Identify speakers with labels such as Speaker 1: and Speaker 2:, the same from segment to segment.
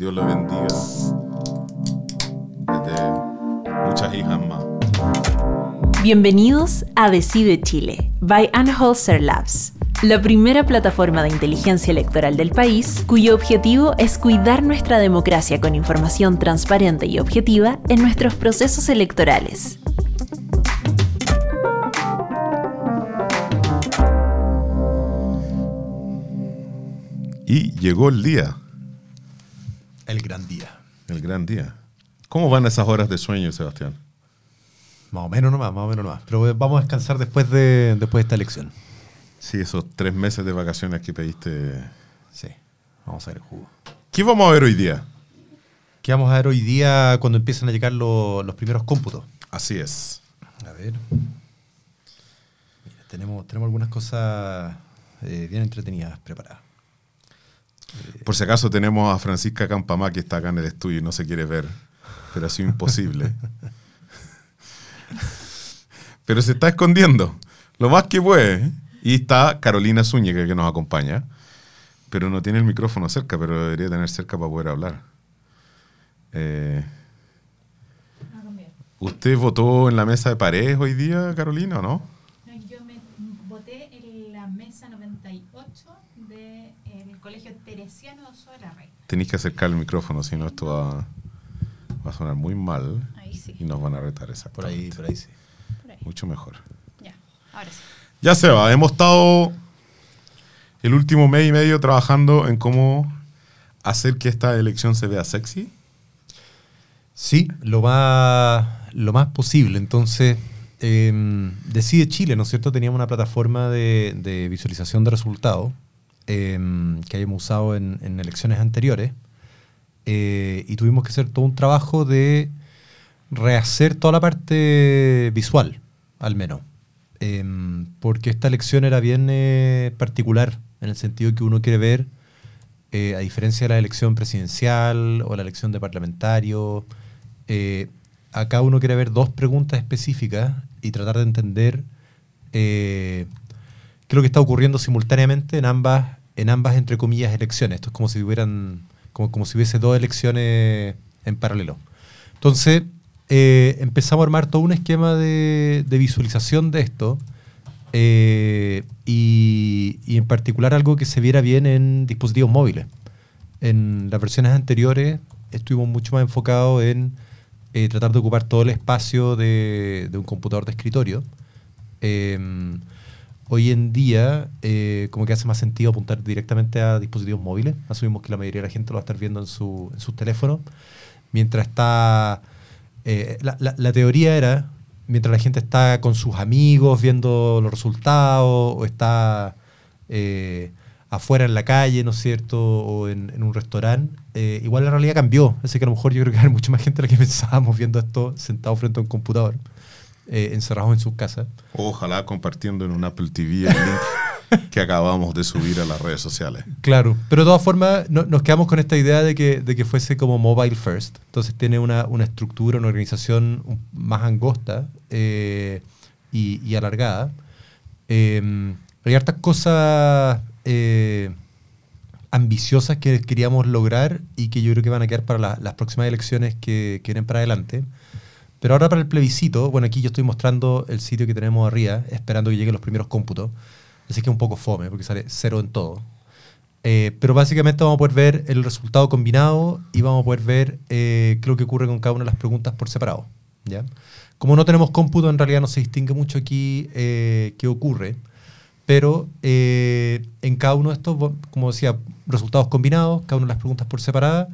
Speaker 1: Dios lo bendiga. Desde muchas hijas más.
Speaker 2: Bienvenidos a Decide Chile, by Anholzer Labs, la primera plataforma de inteligencia electoral del país, cuyo objetivo es cuidar nuestra democracia con información transparente y objetiva en nuestros procesos electorales.
Speaker 1: Y llegó el día,
Speaker 3: El gran día.
Speaker 1: el gran día. ¿Cómo van esas horas de sueño, Sebastián?
Speaker 3: Más o menos nomás, más o menos nomás. Pero vamos a descansar después de, después de esta elección.
Speaker 1: Sí, esos tres meses de vacaciones que pediste.
Speaker 3: Sí. Vamos a ver el jugo.
Speaker 1: ¿Qué vamos a ver hoy día?
Speaker 3: ¿Qué vamos a ver hoy día cuando empiezan a llegar lo- los primeros cómputos?
Speaker 1: Así es.
Speaker 3: A ver. Mira, tenemos, tenemos algunas cosas eh, bien entretenidas preparadas.
Speaker 1: Por si acaso tenemos a Francisca Campamá que está acá en el estudio y no se quiere ver, pero ha sido imposible. pero se está escondiendo, lo más que puede. Y está Carolina Zúñiga que nos acompaña, pero no tiene el micrófono cerca, pero debería tener cerca para poder hablar. Eh, ¿Usted votó en la mesa de paredes hoy día, Carolina, o no?
Speaker 4: Yo me voté en la mesa 98 del Colegio Teresiano de Ochoa de la Reina.
Speaker 1: Tenéis que acercar el micrófono, si no esto va, va a sonar muy mal
Speaker 4: Ahí sí.
Speaker 1: y nos van a retar esa
Speaker 3: Por ahí, por ahí sí.
Speaker 4: Por ahí.
Speaker 1: Mucho mejor.
Speaker 4: Ya, ahora sí.
Speaker 1: Ya se va, hemos estado el último mes y medio trabajando en cómo hacer que esta elección se vea sexy.
Speaker 3: Sí, lo más, lo más posible. Entonces, eh, Decide Chile, ¿no es cierto? Teníamos una plataforma de, de visualización de resultados eh, que habíamos usado en, elecciones anteriores eh, y tuvimos que hacer todo un trabajo de rehacer toda la parte visual, al menos. Eh, porque esta elección era bien eh, particular, en el sentido que uno quiere ver, eh, a diferencia de la elección presidencial o la elección de parlamentario, acá uno quiere ver dos preguntas específicas y tratar de entender qué es lo que está ocurriendo simultáneamente en ambas, en ambas entre comillas, elecciones. Esto es como si hubieran, como, como si hubiese dos elecciones en paralelo. Entonces, eh, empezamos a armar todo un esquema de, de visualización de esto. eh, y, y en particular algo que se viera bien en dispositivos móviles. En las versiones anteriores estuvimos mucho más enfocados en eh, tratar de ocupar todo el espacio de, de un computador de escritorio. Eh, hoy en día, eh, como que hace más sentido apuntar directamente a dispositivos móviles. Asumimos que la mayoría de la gente lo va a estar viendo en, su, en sus teléfonos. Mientras está... eh, la, teoría era, mientras la gente está con sus amigos viendo los resultados o está eh, afuera en la calle, ¿no es cierto? O en, en un restaurante, eh, igual la realidad cambió. Así que a lo mejor yo creo que hay mucha más gente de la que pensábamos viendo esto sentado frente a un computador, eh, encerrados en sus casas.
Speaker 1: Ojalá compartiendo en un Apple TV el link que acabamos de subir a las redes sociales.
Speaker 3: Claro, pero de todas formas no- nos quedamos con esta idea de que, de que fuese como mobile first. Entonces tiene una, una estructura, una organización más angosta eh, y, y alargada. Eh, hay hartas cosas eh, ambiciosas que queríamos lograr y que yo creo que van a quedar para la- las próximas elecciones que, que vienen para adelante. Pero ahora para el plebiscito, bueno, aquí yo estoy mostrando el sitio que tenemos arriba, esperando que lleguen los primeros cómputos. Así que es un poco fome, porque sale cero en todo. Eh, pero básicamente vamos a poder ver el resultado combinado y vamos a poder ver eh, qué es lo que ocurre con cada una de las preguntas por separado. ¿ya? Como no tenemos cómputo, en realidad no se distingue mucho aquí eh, qué ocurre. Pero eh, en cada uno de estos, como decía, resultados combinados, cada una de las preguntas por separada,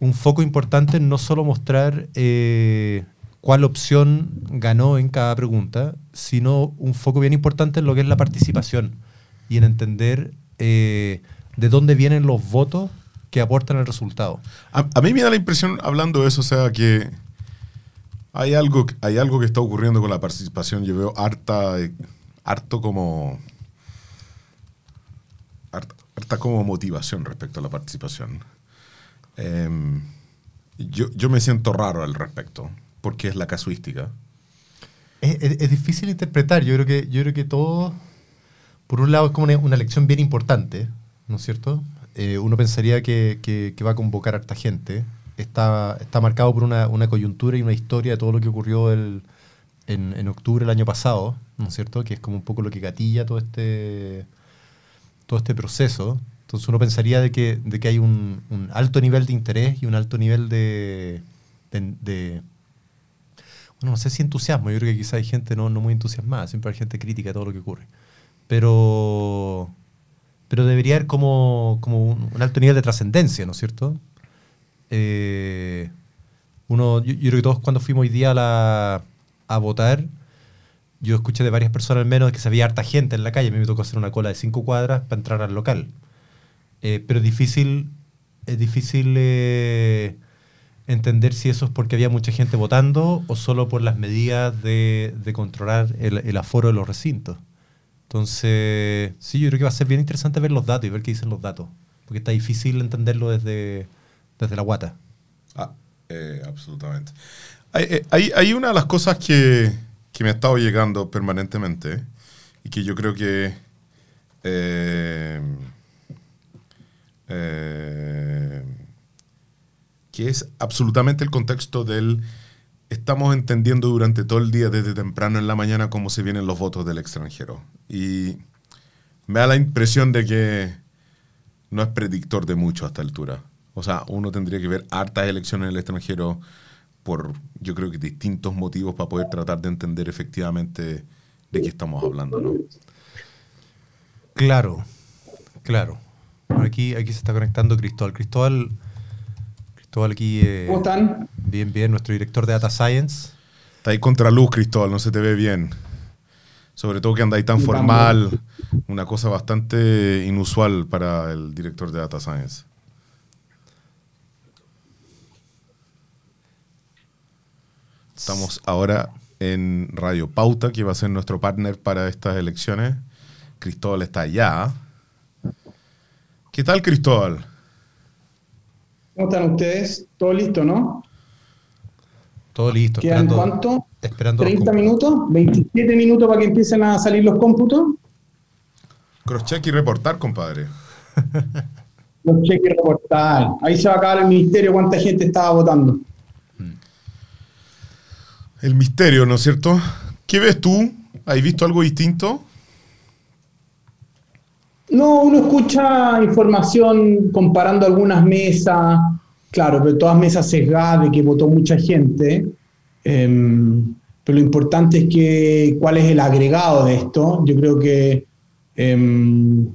Speaker 3: un foco importante en no solo mostrar eh, cuál opción ganó en cada pregunta, sino un foco bien importante en lo que es la participación y en entender eh, de dónde vienen los votos que aportan el resultado.
Speaker 1: A, mí me da la impresión, hablando de eso, o sea, que hay algo, hay algo que está ocurriendo con la participación. Yo veo harta, harto como... Harta, harta como motivación respecto a la participación. Em, yo, yo me siento raro al respecto, porque es la casuística.
Speaker 3: Es, es- es difícil interpretar. Yo creo que, yo creo que todo, por un lado, es como una, una elección bien importante, ¿no es cierto? eh, uno pensaría que, que- que va a convocar a harta gente. Está, está marcado por una, una coyuntura y una historia de todo lo que ocurrió el- en, en octubre del año pasado, ¿no es cierto? Que es como un poco lo que gatilla todo este, todo este proceso. Entonces uno pensaría de que, de que hay un, un alto nivel de interés y un alto nivel de, de- de- no sé si entusiasmo, yo creo que quizá hay gente no, no muy entusiasmada, siempre hay gente crítica de todo lo que ocurre. Pero, pero debería haber como, como un, alto nivel de trascendencia, ¿no es cierto? Eh, uno, yo, creo que todos cuando fuimos hoy día a, a votar, yo escuché de varias personas al menos que se había harta gente en la calle. A mí me tocó hacer una cola de cinco cuadras para entrar al local. Eh, pero es difícil, es difícil eh, entender si eso es porque había mucha gente votando o solo por las medidas de, de controlar el, el aforo de los recintos. Entonces, sí, yo creo que va a ser bien interesante ver los datos y ver qué dicen los datos. Porque está difícil entenderlo desde, desde la guata.
Speaker 1: Ah, eh, absolutamente. Hay, eh, hay, hay una de las cosas que, que me ha estado llegando permanentemente y que yo creo que eh, que es absolutamente el contexto del estamos entendiendo durante todo el día desde temprano en la mañana cómo se vienen los votos del extranjero y me da la impresión de que no es predictor de mucho a esta altura. O sea, uno tendría que ver hartas elecciones en el extranjero por, yo creo que distintos motivos para poder tratar de entender efectivamente de qué estamos hablando, ¿no?
Speaker 3: Claro, claro. Aquí, aquí se está conectando Cristóbal. Cristóbal, Cristóbal aquí, eh,
Speaker 5: ¿Cómo están?
Speaker 3: bien, bien, nuestro director de Data Science.
Speaker 1: Está ahí contra luz, Cristóbal, no se te ve bien. Sobre todo que andáis tan
Speaker 5: Sí,
Speaker 1: formal, una cosa bastante inusual para el director de Data Science. Estamos ahora en Radio Pauta, que va a ser nuestro partner para estas elecciones. Cristóbal está allá. ¿Qué tal, Cristóbal?
Speaker 5: ¿Cómo están ustedes? ¿Todo listo, no?
Speaker 3: Todo listo.
Speaker 5: ¿Quedan
Speaker 3: esperando-
Speaker 5: cuánto?
Speaker 3: Esperando los
Speaker 5: ¿30
Speaker 3: cómputos.
Speaker 5: minutos? ¿27 minutos para que empiecen a salir los cómputos?
Speaker 1: Crosscheck y reportar, compadre.
Speaker 5: Los cheques reportar. Ahí se va a acabar el ministerio cuánta gente estaba votando.
Speaker 1: El misterio, ¿no es cierto? ¿Qué ves tú? ¿Has visto algo distinto?
Speaker 5: No, uno escucha información comparando algunas mesas, claro, pero todas mesas sesgadas de que votó mucha gente. Em, pero lo importante es que cuál es el agregado de esto. Yo creo que em,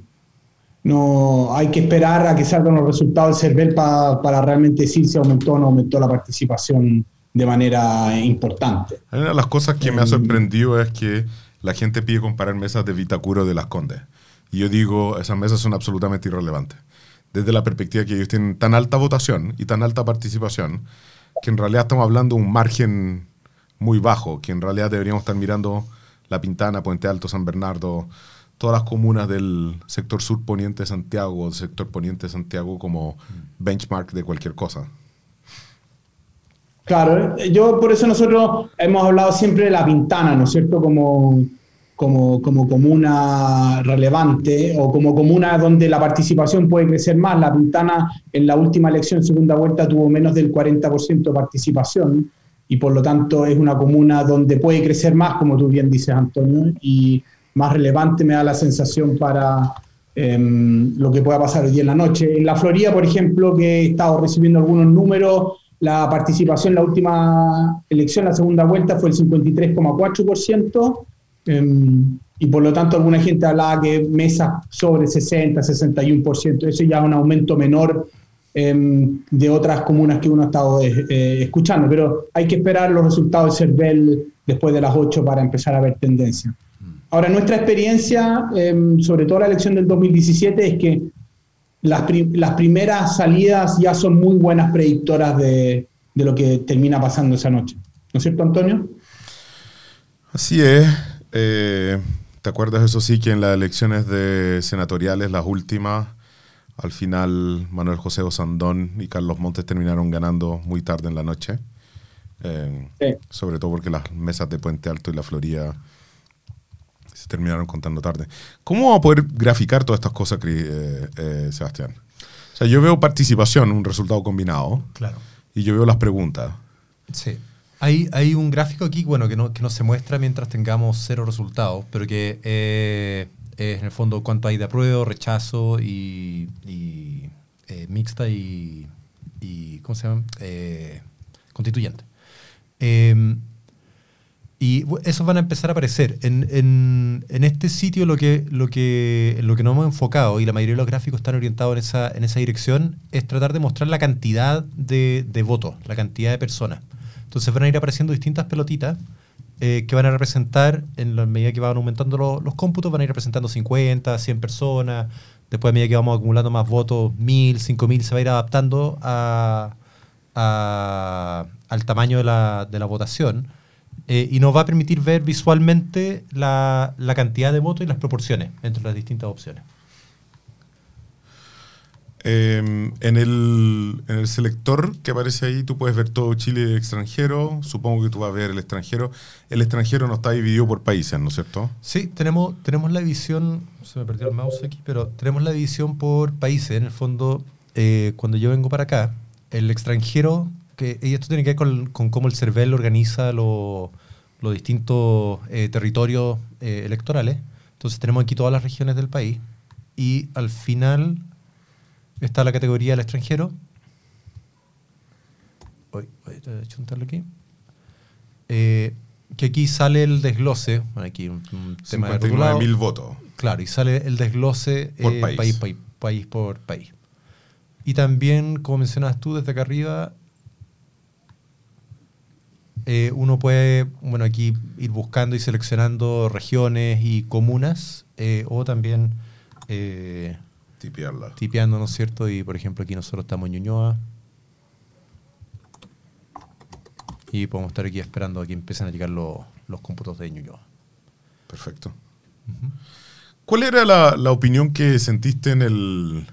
Speaker 5: no hay que esperar a que salgan los resultados del CERVEL pa- para realmente decir si aumentó o no aumentó la participación de manera importante.
Speaker 1: Una de las cosas que me ha
Speaker 5: Em.
Speaker 1: sorprendido es que la gente pide comparar mesas de Vitacuro de las Condes. Y yo digo, esas mesas son absolutamente irrelevantes. Desde la perspectiva que ellos tienen tan alta votación y tan alta participación, que en realidad estamos hablando de un margen muy bajo, que en realidad deberíamos estar mirando La Pintana, Puente Alto, San Bernardo, todas las comunas del sector sur poniente de Santiago, del sector poniente de Santiago como benchmark de cualquier cosa.
Speaker 5: Claro, yo por eso nosotros hemos hablado siempre de la Pintana, ¿no es cierto? Como, como, como comuna relevante o como comuna donde la participación puede crecer más. La Pintana en la última elección, segunda vuelta, tuvo menos del 40% de participación y por lo tanto es una comuna donde puede crecer más, como tú bien dices, Antonio, y más relevante me da la sensación para em, lo que pueda pasar hoy día en la noche. En la Florida, por ejemplo, que he estado recibiendo algunos números, la participación en la última elección, la segunda vuelta, fue el 53,4%, em, y por lo tanto alguna gente hablaba que mesas sobre 60, 61%, eso ya es un aumento menor em, de otras comunas que uno ha estado eh, eh, escuchando, pero hay que esperar los resultados del CERVEL después de las 8 para empezar a ver tendencia. Ahora, nuestra experiencia, em, sobre todo la elección del 2017, es que las, pri- las primeras salidas ya son muy buenas predictoras de, de lo que termina pasando esa noche. ¿No es cierto, Antonio?
Speaker 1: Así es. Eh, ¿Te acuerdas, eso sí, que en las elecciones de senatoriales, las últimas, al final Manuel José Osandón y Carlos Montes terminaron ganando muy tarde en la noche? Eh,
Speaker 5: Sí.
Speaker 1: Sobre todo porque las mesas de Puente Alto y la Florida terminaron contando tarde. ¿Cómo vamos a poder graficar todas estas cosas, eh, eh, Sebastián? O sea, yo veo participación, un resultado combinado,
Speaker 3: Claro.
Speaker 1: y yo veo las preguntas.
Speaker 3: Sí. Hay, hay un gráfico aquí, bueno, que no, que no se muestra mientras tengamos cero resultados, pero que eh, es en el fondo cuánto hay de apruebo, rechazo y, eh, mixta y, y, ¿cómo se llama? Eh, constituyente. Eh, y esos van a empezar a aparecer. En, en- en este sitio lo que, lo, que, lo que nos hemos enfocado, y la mayoría de los gráficos están orientados en esa, en esa dirección, es tratar de mostrar la cantidad de votos, la cantidad de personas. Entonces van a ir apareciendo distintas pelotitas eh, que van a representar, en la medida que van aumentando lo- los cómputos, van a ir representando 50, 100 personas. Después, a medida que vamos acumulando más votos, 1000, 5000, se va a ir adaptando a, a- al tamaño de la, de la votación. eh, y nos va a permitir ver visualmente la, la cantidad de votos y las proporciones entre las distintas opciones.
Speaker 1: Eh, en, el, en el selector que aparece ahí, tú puedes ver todo Chile extranjero. Supongo que tú vas a ver el extranjero. El extranjero no está dividido por países, ¿no es cierto?
Speaker 3: Sí, tenemos, tenemos la división, se me perdió el mouse aquí, pero tenemos la división por países. En el fondo, eh, cuando yo vengo para acá, el extranjero, que, y esto tiene que ver con, con cómo el CERVEL organiza lo- los distintos eh, territorios eh, electorales. Entonces tenemos aquí todas las regiones del país y al final está la categoría del extranjero. Voy, voy a chuntarlo aquí. Eh, que aquí sale el desglose, bueno, aquí un, un tema de
Speaker 1: 59
Speaker 3: rotulado.
Speaker 1: mil votos.
Speaker 3: Claro, y sale el desglose
Speaker 1: Por
Speaker 3: eh,
Speaker 1: país.
Speaker 3: país, país, país por país. Y también, como mencionas tú desde acá arriba, eh, uno puede, bueno, aquí ir buscando y seleccionando regiones y comunas, eh, o también eh,
Speaker 1: Tipearla.
Speaker 3: tipeando, ¿no es cierto? Y por ejemplo, aquí nosotros estamos en Ñuñoa. Y podemos estar aquí esperando a que empiecen a llegar los, los cómputos de Ñuñoa.
Speaker 1: Perfecto. ¿Cuál era la, la opinión que sentiste en el,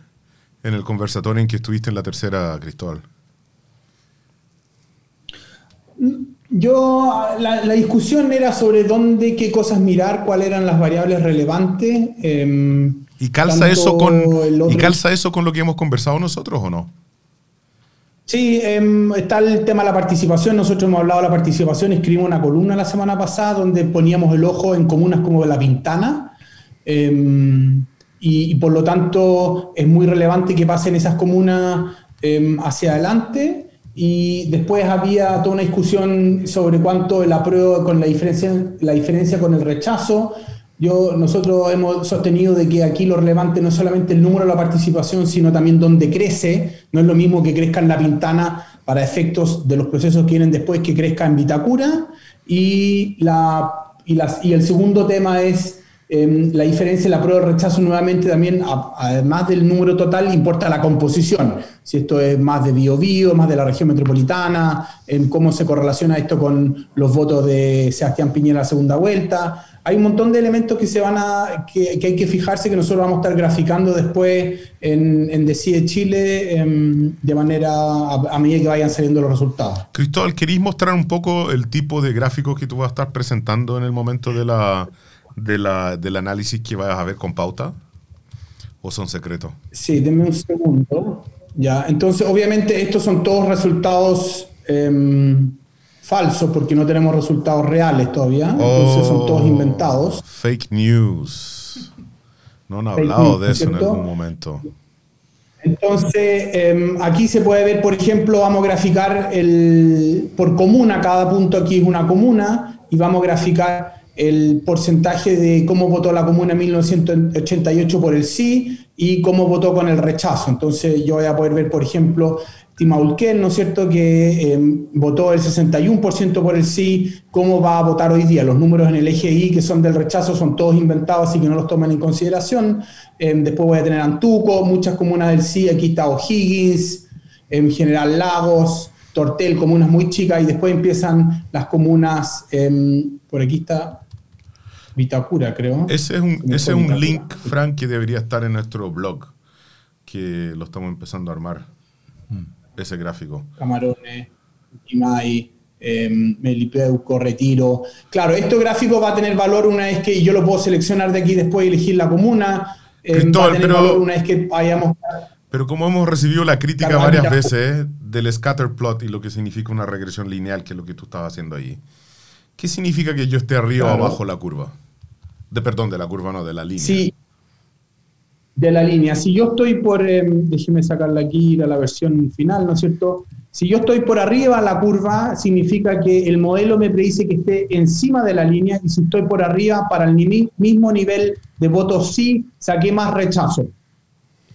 Speaker 1: en el conversatorio en que estuviste en la tercera, Cristóbal?
Speaker 5: Yo, la, la discusión era sobre dónde, qué cosas mirar, cuáles eran las variables relevantes. eh,
Speaker 1: ¿Y calza, eso con,
Speaker 5: otro-
Speaker 1: ¿Y calza eso con lo que hemos conversado nosotros o no?
Speaker 5: Sí, em, está el tema de la participación. Nosotros hemos hablado de la participación, escribimos una columna la semana pasada donde poníamos el ojo en comunas como La Pintana. em, y, y por lo tanto es muy relevante que pasen esas comunas em, hacia adelante. Y después había toda una discusión sobre cuánto el apruebo con la diferencia, la diferencia con el rechazo. Yo, nosotros hemos sostenido de que aquí lo relevante no es solamente el número de la participación, sino también dónde crece. No es lo mismo que crezca en La Pintana para efectos de los procesos que vienen después que crezca en Vitacura. Y, la, y, las, y el segundo tema es eh, la diferencia, la prueba de rechazo nuevamente también, a- además del número total, importa la composición. Si esto es más de Bio Bio, más de la región metropolitana, en cómo se correlaciona esto con los votos de Sebastián Piñera la segunda vuelta. Hay un montón de elementos que se van a que, que hay que fijarse que nosotros vamos a estar graficando después en, en Decide Chile em, de manera a, a medida que vayan saliendo los resultados.
Speaker 1: Cristóbal, ¿queréis mostrar un poco el tipo de gráficos que tú vas a estar presentando en el momento de la, de la, del análisis que vayas a ver con pauta? ¿O son secretos?
Speaker 5: Sí, denme un segundo. Ya, entonces obviamente estos son todos resultados em, falsos porque no tenemos resultados reales todavía. Entonces son todos
Speaker 1: Oh,
Speaker 5: inventados.
Speaker 1: Fake news. No han hablado
Speaker 5: news,
Speaker 1: de eso en algún momento.
Speaker 5: Entonces, em, aquí se puede ver, por ejemplo, vamos a graficar el, por comuna, cada punto aquí es una comuna, y vamos a graficar el porcentaje de cómo votó la comuna en 1988 por el sí y cómo votó con el rechazo. Entonces, yo voy a poder ver, por ejemplo, Timauquén, ¿no es cierto?, que em, votó el 61% por el sí, cómo va a votar hoy día. Los números en el eje I que son del rechazo son todos inventados, así que no los tomen en consideración. Em, después voy a tener Antuco, muchas comunas del sí, aquí está O'Higgins, en General Lagos, Tortel, comunas muy chicas, y después empiezan las comunas, em, por aquí está Vitacura, creo.
Speaker 1: Ese es un, ese es un link, Frank, que debería estar en nuestro blog, que lo estamos empezando a armar. Ese gráfico.
Speaker 5: Camarones, Quimay, eh, Melipeuco, Retiro. Claro, este gráfico va a tener valor una vez que yo lo puedo seleccionar de aquí después y elegir la comuna. eh, va a
Speaker 1: Cristóbal,
Speaker 5: tener
Speaker 1: pero-
Speaker 5: valor una vez que vayamos.
Speaker 1: Pero como hemos recibido la crítica varias veces del scatter plot y lo que significa una regresión lineal, que es lo que tú estabas haciendo ahí, ¿qué significa que yo esté arriba
Speaker 5: Claro.
Speaker 1: o abajo la curva? De perdón, de la curva, no, de la línea.
Speaker 5: Sí, de la línea. Si yo estoy por, eh, déjeme sacarla aquí, ir a la versión final, ¿no es cierto? Si yo estoy por arriba la curva, significa que el modelo me predice que esté encima de la línea y si estoy por arriba, para el mismo nivel de votos sí, saqué más rechazo.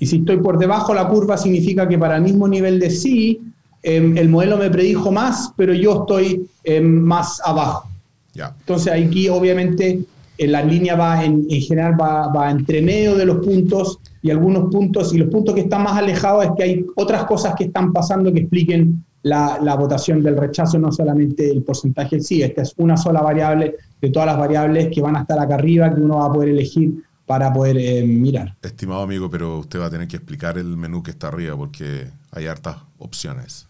Speaker 5: Y si estoy por debajo la curva, significa que para el mismo nivel de sí, eh, el modelo me predijo más, pero yo estoy eh, más abajo.
Speaker 1: Ya.
Speaker 5: Entonces aquí obviamente la línea va en, en general va, va entre medio de los puntos y algunos puntos, y los puntos que están más alejados es que hay otras cosas que están pasando que expliquen la, votación del rechazo, no solamente el porcentaje sí. Esta es una sola variable de todas las variables que van a estar acá arriba que uno va a poder elegir para poder eh, mirar.
Speaker 1: Estimado amigo, pero usted va a tener que explicar el menú que está arriba porque hay hartas opciones.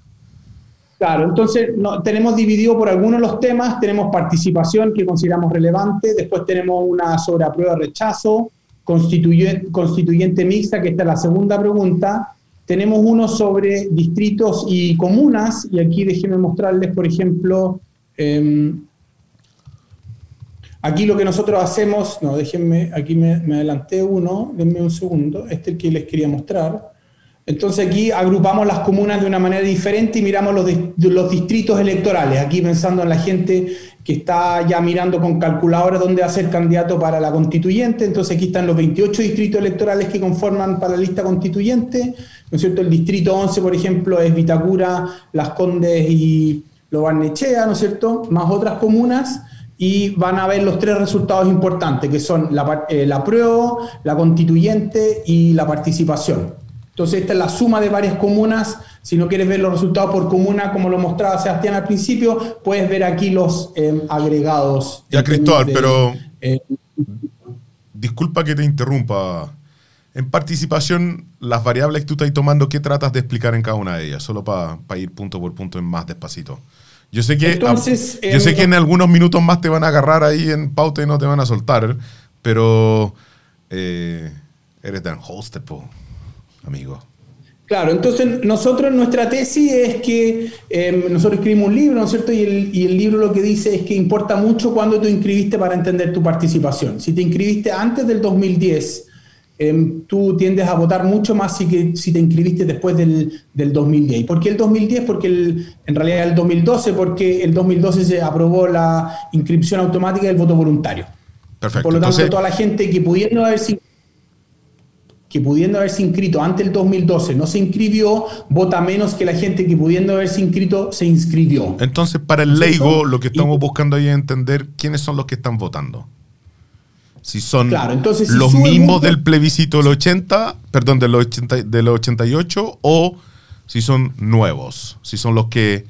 Speaker 5: Claro, entonces tenemos dividido por algunos los temas, tenemos participación que consideramos relevante, después tenemos una sobre aprueba rechazo, constituyente, constituyente mixta, que esta es la segunda pregunta, tenemos uno sobre distritos y comunas, y aquí déjenme mostrarles, por ejemplo, em, aquí lo que nosotros hacemos, no, déjenme, aquí me, me adelanté uno, denme un segundo, este es el que les quería mostrar. Entonces aquí agrupamos las comunas de una manera diferente y miramos los, dis- los distritos electorales. Aquí pensando en la gente que está ya mirando con calculadora dónde va a ser candidato para la constituyente. Entonces aquí están los 28 distritos electorales que conforman para la lista constituyente. ¿No es cierto? El distrito 11, por ejemplo, es Vitacura, Las Condes y Lo Barnechea, ¿no es cierto? Más otras comunas y van a ver los tres resultados importantes, que son la, eh, la prueba, la constituyente y la participación. Entonces, esta es la suma de varias comunas. Si no quieres ver los resultados por comuna, como lo mostraba Sebastián al principio, puedes ver aquí los eh, agregados.
Speaker 1: Ya, Cristóbal,
Speaker 5: de,
Speaker 1: pero
Speaker 5: eh,
Speaker 1: disculpa que te interrumpa. En participación, las variables que tú estás tomando, ¿qué tratas de explicar en cada una de ellas? Solo para ir punto por punto en más despacito. Yo sé que,
Speaker 5: Entonces,
Speaker 1: yo sé
Speaker 5: em,
Speaker 1: que en algunos minutos más te van a agarrar ahí en pauta y no te van a soltar, pero eh, eres tan host, po, amigo.
Speaker 5: Claro, entonces nosotros nuestra tesis es que eh, nosotros escribimos un libro, ¿no es cierto? Y el, y el libro lo que dice es que importa mucho cuándo tú inscribiste para entender tu participación. Si te inscribiste antes del 2010, eh, tú tiendes a votar mucho más si, que, si te inscribiste después del, del 2010. ¿Y por qué el 2010? Porque el- en realidad el 2012, porque el 2012 se aprobó la inscripción automática del voto voluntario.
Speaker 1: Perfecto.
Speaker 5: Por lo tanto,
Speaker 1: Entonces,
Speaker 5: toda la gente que pudiendo haberse que pudiendo haberse inscrito antes del 2012 no se inscribió, vota menos que la gente que pudiendo haberse inscrito se inscribió.
Speaker 1: entonces, para el leigo, lo que estamos buscando ahí es entender quiénes son los que están votando. Si son
Speaker 5: Claro, entonces, si
Speaker 1: los mismos
Speaker 5: voto-
Speaker 1: del plebiscito del 80, perdón, del, 80, del 88, o si son nuevos, si son los que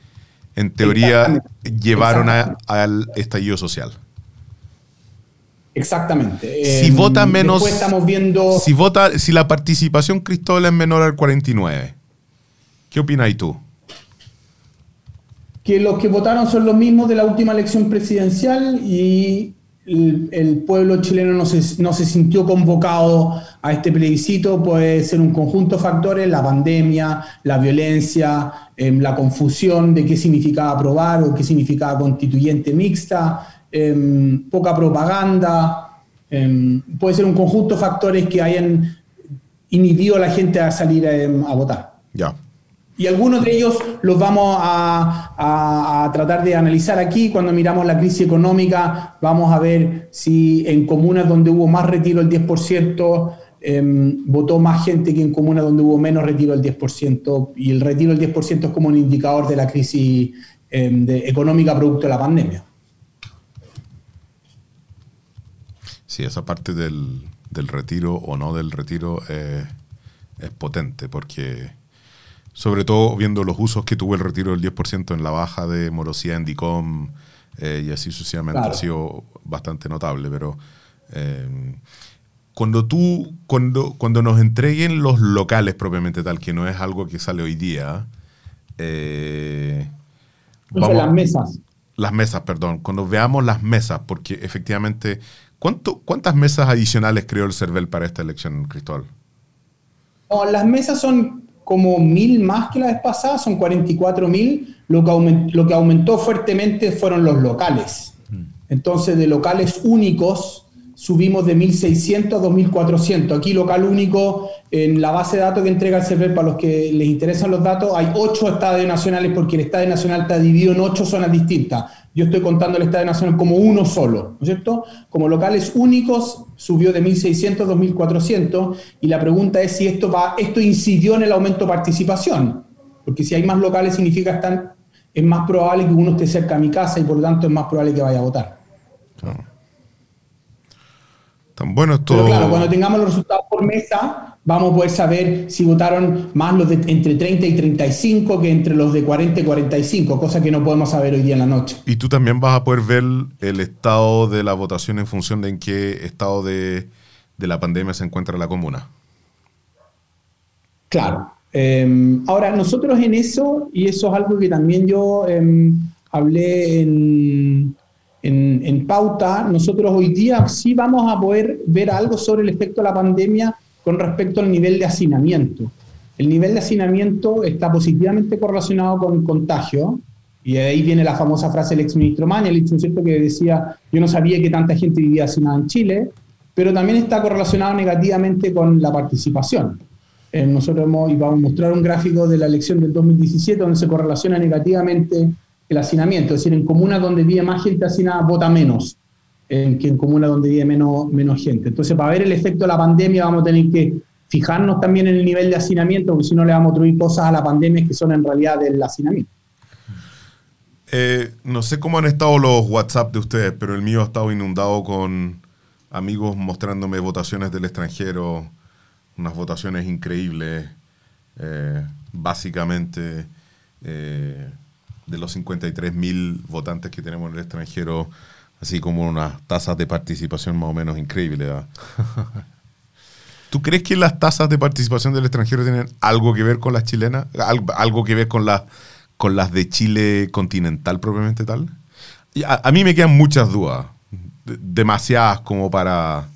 Speaker 1: en teoría llevaron a- al estallido social.
Speaker 5: Exactamente.
Speaker 1: Si
Speaker 5: Eh,
Speaker 1: vota menos,
Speaker 5: Después estamos viendo.
Speaker 1: si vota, si la participación Cristóbal es menor al 49, ¿qué opinas tú?
Speaker 5: que los que votaron son los mismos de la última elección presidencial y el, el pueblo chileno no se, no se sintió convocado a este plebiscito. Puede ser un conjunto de factores, la pandemia, la violencia, em, la confusión de qué significaba aprobar o qué significaba constituyente mixta, em, poca propaganda. em, puede ser un conjunto de factores que hayan inhibido a la gente a salir em, a votar.
Speaker 1: Ya.
Speaker 5: Y algunos de ellos los vamos a, a- a tratar de analizar aquí. Cuando miramos la crisis económica, vamos a ver si en comunas donde hubo más retiro el 10%, em, votó más gente que en comunas donde hubo menos retiro el 10%. Y el retiro del 10% es como un indicador de la crisis em, de- económica producto de la pandemia.
Speaker 1: Sí, esa parte del, del retiro o no del retiro eh, es potente porque, sobre todo viendo los usos que tuvo el retiro del 10% en la baja de morosidad en DICOM eh, y así sucesivamente
Speaker 5: Claro.
Speaker 1: ha sido bastante notable, pero eh, cuando tú, cuando, cuando nos entreguen los locales propiamente tal, que no es algo que sale hoy día, eh, vamos,
Speaker 5: las mesas.
Speaker 1: Las mesas, perdón. Cuando veamos las mesas, porque efectivamente, ¿cuánto, ¿cuántas mesas adicionales creó el CERVEL para esta elección, Cristóbal?
Speaker 5: No, las mesas son como mil más que la vez pasada, son 44 mil. Lo, que aumentó, lo que aumentó fuertemente fueron los locales. Entonces, de locales únicos subimos de 1.600 a 2.400. Aquí local único, en la base de datos que entrega el server, para los que les interesan los datos, hay ocho estadios nacionales porque el estadio nacional está dividido en ocho zonas distintas. Yo estoy contando el estadio nacional como uno solo, ¿no es cierto? Como locales únicos subió de 1.600 a 2.400 y la pregunta es si esto, va, esto incidió en el aumento de participación, porque si hay más locales significa que están, es más probable que uno esté cerca de mi casa y por lo tanto es más probable que vaya a votar.
Speaker 1: Tan bueno esto.
Speaker 5: Pero claro, cuando tengamos los resultados por mesa, vamos a poder saber si votaron más los de entre 30 y 35 que entre los de 40 y 45, cosa que no podemos saber hoy día en la noche.
Speaker 1: Y tú también vas a poder ver el estado de la votación en función de en qué estado de, de la pandemia se encuentra la comuna.
Speaker 5: Claro. Eh, ahora, nosotros en eso, y eso es algo que también yo eh, hablé en, en, en, pauta, nosotros hoy día sí vamos a poder ver algo sobre el efecto de la pandemia con respecto al nivel de hacinamiento. El nivel de hacinamiento está positivamente correlacionado con contagio, y ahí viene la famosa frase del exministro Mañalich, ¿no es que decía, yo no sabía que tanta gente vivía hacinada en Chile, pero también está correlacionado negativamente con la participación. Eh, nosotros hemos, vamos a mostrar un gráfico de la elección del 2017 donde se correlaciona negativamente el hacinamiento, es decir, en comunas donde vive más gente hacinada vota menos eh, que en comunas donde vive menos, menos gente. Entonces, para ver el efecto de la pandemia vamos a tener que fijarnos también en el nivel de hacinamiento, porque si no le vamos a atribuir cosas a la pandemia que son en realidad del hacinamiento.
Speaker 1: Eh, no sé cómo han estado los WhatsApp de ustedes, pero el mío ha estado inundado con amigos mostrándome votaciones del extranjero, unas votaciones increíbles, eh, básicamente eh, de los 53 mil votantes que tenemos en el extranjero, así como unas tasas de participación más o menos increíbles. ¿Tú crees que las tasas de participación del extranjero tienen algo que ver con las chilenas? ¿Algo que ver con, la, con las de Chile continental propiamente tal? A, a mí me quedan muchas dudas, demasiadas como para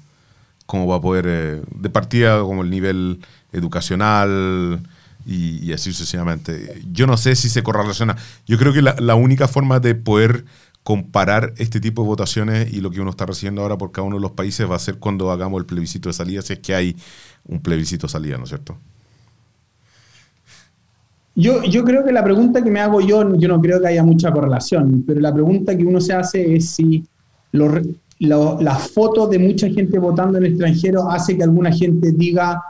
Speaker 1: como va a poder, eh, de partida como el nivel educacional y, y, así sucesivamente. Yo no sé si se correlaciona. Yo creo que la, la, única forma de poder comparar este tipo de votaciones y lo que uno está recibiendo ahora por cada uno de los países va a ser cuando hagamos el plebiscito de salida, si es que hay un plebiscito de salida, ¿no es cierto?
Speaker 5: Yo, yo creo que la pregunta que me hago yo, yo no creo que haya mucha correlación, pero la pregunta que uno se hace es si los lo, las fotos de mucha gente votando en el extranjero hace que alguna gente diga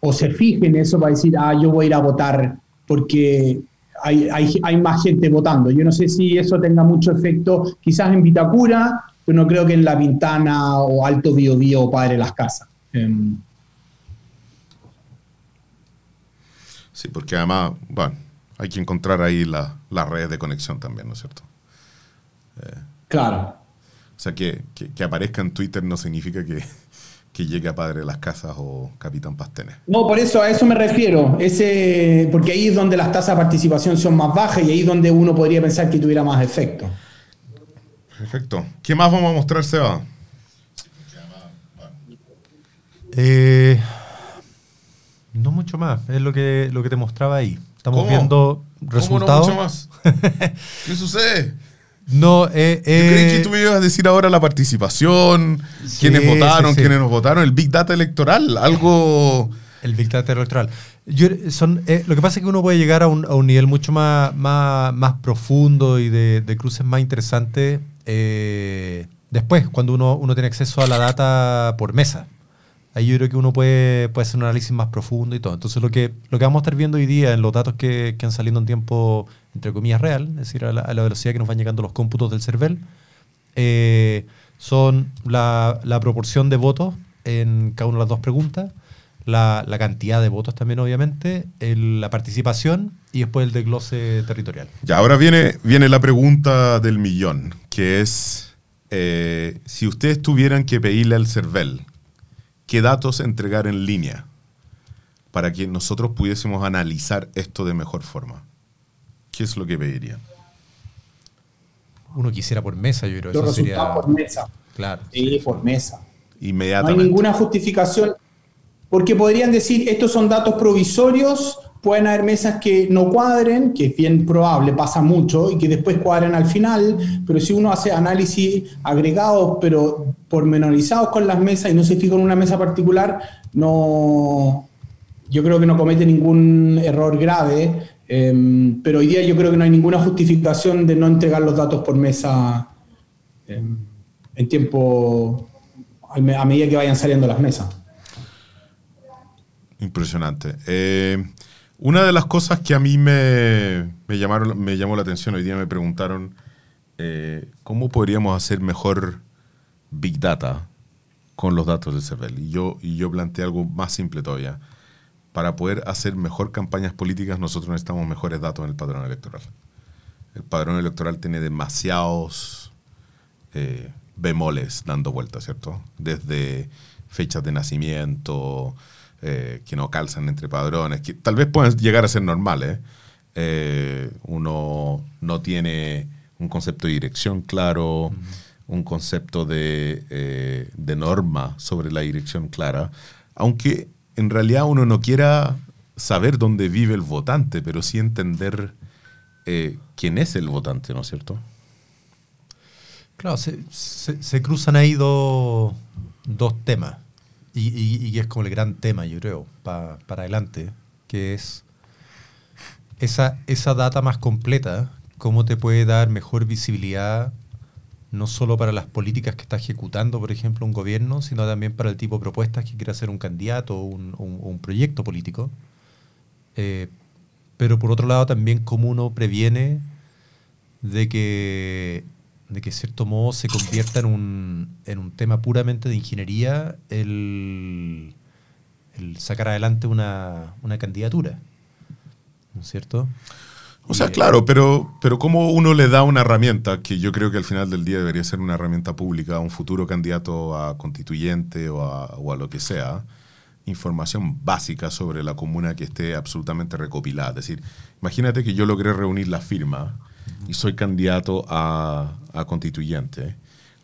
Speaker 5: o se fije en eso para decir, ah, yo voy a ir a votar porque hay, hay, hay más gente votando. Yo no sé si eso tenga mucho efecto, quizás en Vitacura, pero no creo que en La Pintana o Alto Biobío o Padre Las Casas. Um,
Speaker 1: sí, porque además, bueno, hay que encontrar ahí las la redes de conexión también, ¿no es cierto?
Speaker 5: Eh. Claro.
Speaker 1: O sea, que, que, que, aparezca en Twitter no significa que, que llegue a Padre de las Casas o Capitán Pastenes.
Speaker 5: No, por eso a eso me refiero. Ese, porque ahí es donde las tasas de participación son más bajas y ahí es donde uno podría pensar que tuviera más efecto.
Speaker 1: Perfecto. ¿Qué más vamos a mostrar, Seba?
Speaker 3: Eh, no mucho más. Es lo que, lo que te mostraba ahí. Estamos
Speaker 1: ¿Cómo?
Speaker 3: viendo resultados.
Speaker 1: ¿Cómo no mucho más? ¿Qué sucede?
Speaker 3: No, eh, eh,
Speaker 1: Yo creí que tú me ibas a decir ahora la participación, sí, quiénes votaron, sí, sí. quiénes nos votaron, el Big Data electoral, algo...
Speaker 3: El Big Data electoral. Yo, son, eh, lo que pasa es que uno puede llegar a un, a un nivel mucho más, más, más, profundo y de, de cruces más interesantes eh, después, cuando uno, uno tiene acceso a la data por mesa. Ahí yo creo que uno puede, puede hacer un análisis más profundo y todo. Entonces lo que, lo que vamos a estar viendo hoy día en los datos que, que han salido en tiempo, entre comillas, real, es decir, a la, velocidad que nos van llegando los cómputos del CERVEL, eh, son la, la, proporción de votos en cada una de las dos preguntas, la, la cantidad de votos también, obviamente, la participación y después el desglose territorial.
Speaker 1: Ya, ahora viene, viene la pregunta del millón, que es, eh, si ustedes tuvieran que pedirle al CERVEL, qué datos entregar en línea para que nosotros pudiésemos analizar esto de mejor forma. ¿Qué es lo que pedirían?
Speaker 3: uno quisiera por mesa, yo creo.
Speaker 5: Los
Speaker 3: Eso
Speaker 5: resultados
Speaker 3: sería...
Speaker 5: por mesa.
Speaker 3: Claro.
Speaker 5: Sí, por mesa. No hay
Speaker 1: Inmediatamente.
Speaker 5: ninguna justificación, porque podrían decir, estos son datos provisorios, pueden haber mesas que no cuadren, que es bien probable, pasa mucho, y que después cuadren al final, pero si uno hace análisis agregados, pero pormenorizados con las mesas y no se fija en una mesa particular, no, yo creo que no comete ningún error grave, eh, pero hoy día yo creo que no hay ninguna justificación de no entregar los datos por mesa eh, en tiempo, a medida que vayan saliendo las mesas.
Speaker 1: Impresionante. Eh, una de las cosas que a mí me, llamaron, me llamó la atención, hoy día me preguntaron eh, cómo podríamos hacer mejor Big Data con los datos del CERVEL. Y yo, y planteé algo más simple todavía. Para poder hacer mejor campañas políticas, nosotros necesitamos mejores datos en el padrón electoral. El padrón electoral tiene demasiados eh, bemoles dando vueltas, ¿cierto? Desde fechas de nacimiento, eh, que no calzan entre padrones, que tal vez puedan llegar a ser normales. Eh, uno no tiene un concepto de dirección claro, un concepto de, eh, de norma sobre la dirección clara, aunque en realidad uno no quiera saber dónde vive el votante, pero sí entender quién es el votante, ¿no es cierto?
Speaker 3: Claro, se, se- se cruzan ahí dos, dos temas. Y, y- y es como el gran tema, yo creo, pa- para adelante, que es esa, esa data más completa, cómo te puede dar mejor visibilidad, no solo para las políticas que está ejecutando, por ejemplo, un gobierno, sino también para el tipo de propuestas que quiere hacer un candidato o un, un- proyecto político. Eh, pero por otro lado también cómo uno previene de que, de que, cierto modo, se convierta en un, en un tema puramente de ingeniería el, el sacar adelante una, una candidatura. ¿No es cierto?
Speaker 1: O sea,
Speaker 3: Y, eh,
Speaker 1: claro, pero, pero cómo uno le da una herramienta, que yo creo que al final del día debería ser una herramienta pública a un futuro candidato a constituyente o a, o a lo que sea, información básica sobre la comuna que esté absolutamente recopilada. Es decir, imagínate que yo logré reunir la firma y soy candidato a, a constituyente.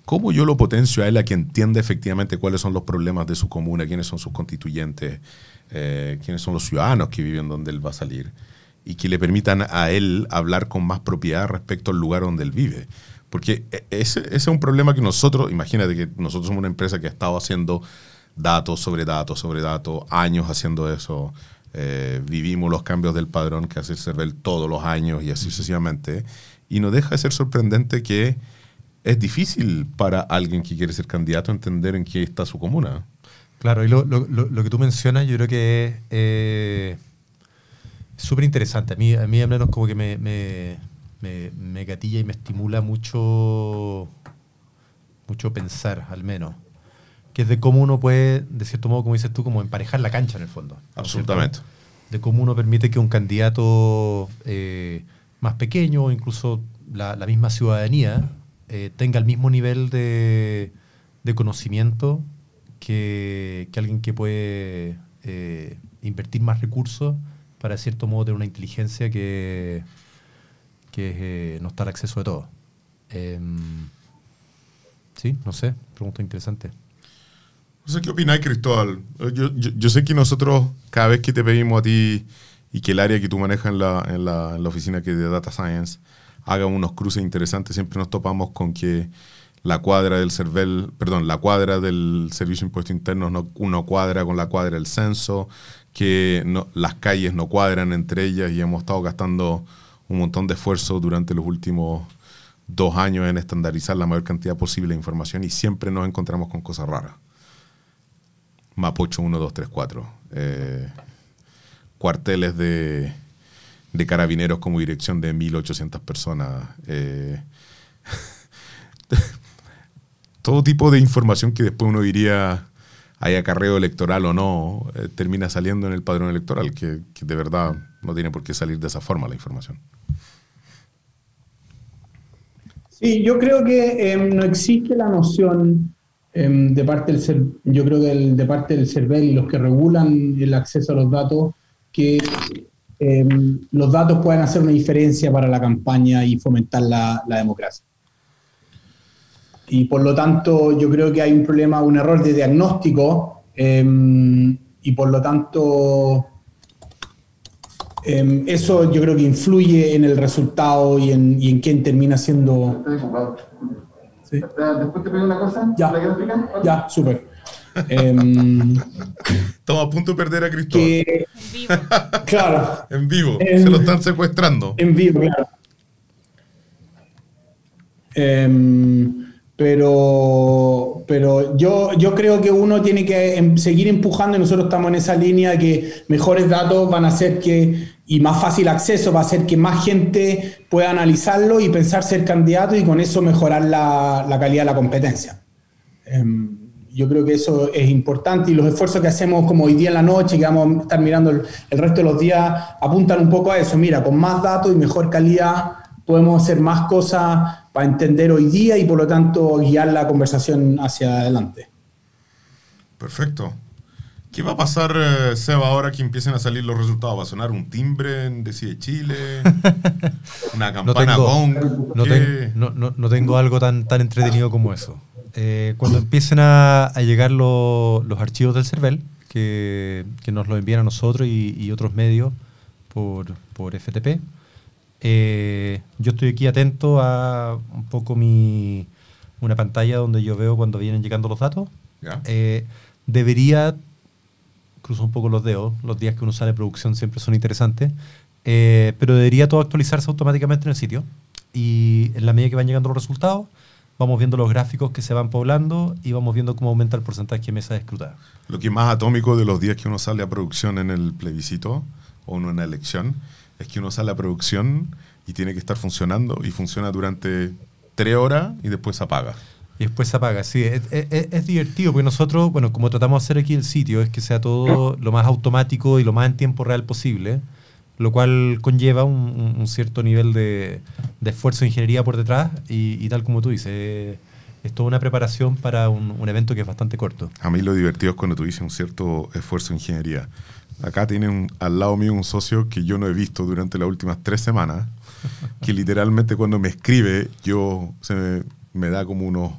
Speaker 1: ¿Cómo yo lo potencio a él a que entienda efectivamente cuáles son los problemas de su comuna, quiénes son sus constituyentes, eh, quiénes son los ciudadanos que viven donde él va a salir? y que le permitan a él hablar con más propiedad respecto al lugar donde él vive. Porque e- ese, es un problema que nosotros, imagínate que nosotros somos una empresa que ha estado haciendo datos sobre datos sobre datos, años haciendo eso. Eh, vivimos los cambios del padrón que hace el CERVEL todos los años y así sucesivamente. Y no deja de ser sorprendente que es difícil para alguien que quiere ser candidato entender en qué está su comuna.
Speaker 3: Claro, y lo, lo- lo- que tú mencionas yo creo que es eh, súper interesante. A mí, a mí al menos como que me, me, me, me gatilla y me estimula mucho, mucho pensar, al menos. Que es de cómo uno puede, de cierto modo, como dices tú, como emparejar la cancha en el fondo. ¿no es
Speaker 1: Absolutamente.
Speaker 3: De cómo uno permite que un candidato eh, más pequeño o incluso la, misma ciudadanía eh, tenga el mismo nivel de, de conocimiento que, que alguien que puede eh, invertir más recursos para, de cierto modo, tener una inteligencia que, que eh, no está al acceso de todos. Em, sí, no sé, pregunta interesante.
Speaker 1: No sé qué opináis, Cristóbal. Yo- yo sé que nosotros, cada vez que te pedimos a ti y que el área que tú manejas en la, en la- oficina que es de Data Science haga unos cruces interesantes, siempre nos topamos con que la cuadra del CERVEL, perdón, la cuadra del Servicio de Impuesto Interno no, cuadra con la cuadra del censo, que las calles no cuadran entre ellas y hemos estado gastando un montón de esfuerzo durante los últimos dos años en estandarizar la mayor cantidad posible de información y siempre nos encontramos con cosas raras. Mapocho 1, 2, 3, 4. Eh, cuarteles de, de carabineros como dirección de 1.800 personas. eh, todo tipo de información que después uno diría hay acarreo electoral o no, eh, termina saliendo en el padrón electoral, que, de verdad no tiene por qué salir de esa forma la información.
Speaker 5: Sí, yo creo que em, no existe la noción em, de parte del yo creo que el- de parte del CERVEL y los que regulan el acceso a los datos que em, los datos pueden hacer una diferencia para la campaña y fomentar la, la democracia. y por lo tanto yo creo que hay un problema, un error de diagnóstico em, y por lo tanto em, eso yo creo que influye en el resultado y en, y en quién termina siendo... Sí.
Speaker 6: Después te pido una cosa.
Speaker 5: Ya.
Speaker 6: ¿La quieres explicar?
Speaker 5: Ya, súper. Em,
Speaker 1: Estamos a punto de perder a Cristóbal.
Speaker 5: que,
Speaker 4: En vivo.
Speaker 5: claro,
Speaker 1: En vivo. Se lo están secuestrando.
Speaker 5: En vivo, claro. Em, pero pero yo, yo creo que uno tiene que em, seguir empujando y nosotros estamos en esa línea de que mejores datos van a hacer que, y más fácil acceso va a hacer que más gente pueda analizarlo y pensar ser candidato y con eso mejorar la, la calidad de la competencia. Yo creo que eso es importante y los esfuerzos que hacemos como hoy día en la noche, que vamos a estar mirando el, el resto de los días, apuntan un poco a eso. Mira, con más datos y mejor calidad podemos hacer más cosas para entender hoy día y por lo tanto guiar la conversación hacia adelante.
Speaker 1: Perfecto. ¿Qué va a pasar, eh, Seba, ahora que empiecen a salir los resultados? ¿Va a sonar un timbre en Decide Chile? ¿Una
Speaker 3: No
Speaker 1: campana
Speaker 3: tengo,
Speaker 1: gong?
Speaker 3: no,
Speaker 1: ¿Qué?
Speaker 3: ten- no- no- no tengo algo tan, tan entretenido como eso. Eh, cuando empiecen a, a llegar lo- los archivos del CERVEL, que, que nos lo envían a nosotros y, y otros medios por, por FTP, eh, yo estoy aquí atento a un poco mi, una pantalla donde yo veo cuando vienen llegando los datos. Eh, debería, cruzo un poco los dedos, los días que uno sale de producción siempre son interesantes, eh, pero debería todo actualizarse automáticamente en el sitio. Y en la medida que van llegando los resultados, vamos viendo los gráficos que se van poblando y vamos viendo cómo aumenta el porcentaje de mesas escrutadas.
Speaker 1: Lo que es más atómico de los días que uno sale a producción en el plebiscito o en una elección es que uno sale a producción y tiene que estar funcionando y funciona durante tres horas y después se apaga.
Speaker 3: Y después se apaga. Sí, es, es- es- es divertido porque nosotros, bueno, como tratamos de hacer aquí el sitio, es que sea todo lo más automático y lo más en tiempo real posible, lo cual conlleva un, un- cierto nivel de, de esfuerzo de ingeniería por detrás y, y tal como tú dices, eh, es toda una preparación para un, un evento que es bastante corto.
Speaker 1: A mí lo divertido es cuando tú dices un cierto esfuerzo de ingeniería. Acá tiene un- al lado mío un socio que yo no he visto durante las últimas tres semanas, que literalmente cuando me escribe, yo se me, me da como unos,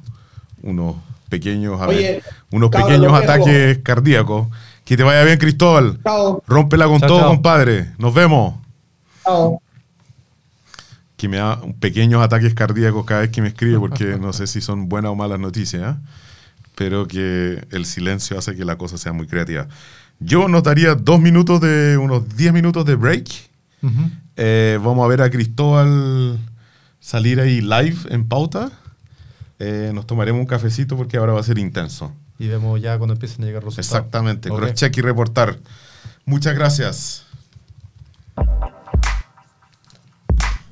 Speaker 1: unos pequeños, a
Speaker 5: Oye,
Speaker 1: ver, unos pequeños ataques cardíacos. Que te vaya bien, Cristóbal.
Speaker 5: Chao,
Speaker 1: Rómpela con
Speaker 3: Chao,
Speaker 1: todo,
Speaker 3: chao.
Speaker 1: compadre. Nos vemos.
Speaker 5: chao.
Speaker 1: Que me da pequeños ataques cardíacos cada vez que me escribe, porque no sé si son buenas o malas noticias, ¿eh? pero que el silencio hace que la cosa sea muy creativa. Yo notaría dos minutos de, unos 10 minutos de break. Eh, vamos a ver a Cristóbal salir ahí live en pauta. Eh, nos tomaremos un cafecito porque ahora va a ser intenso.
Speaker 3: Y vemos ya cuando empiecen a llegar los resultados.
Speaker 1: Exactamente,
Speaker 3: Ok.
Speaker 1: cross-check y reportar. Muchas gracias.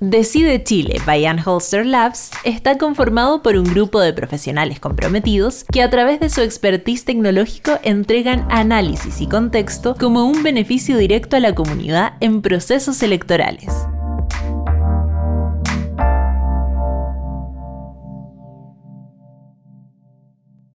Speaker 2: Decide Chile by Holster Labs está conformado por un grupo de profesionales comprometidos que a través de su expertise tecnológico entregan análisis y contexto como un beneficio directo a la comunidad en procesos electorales.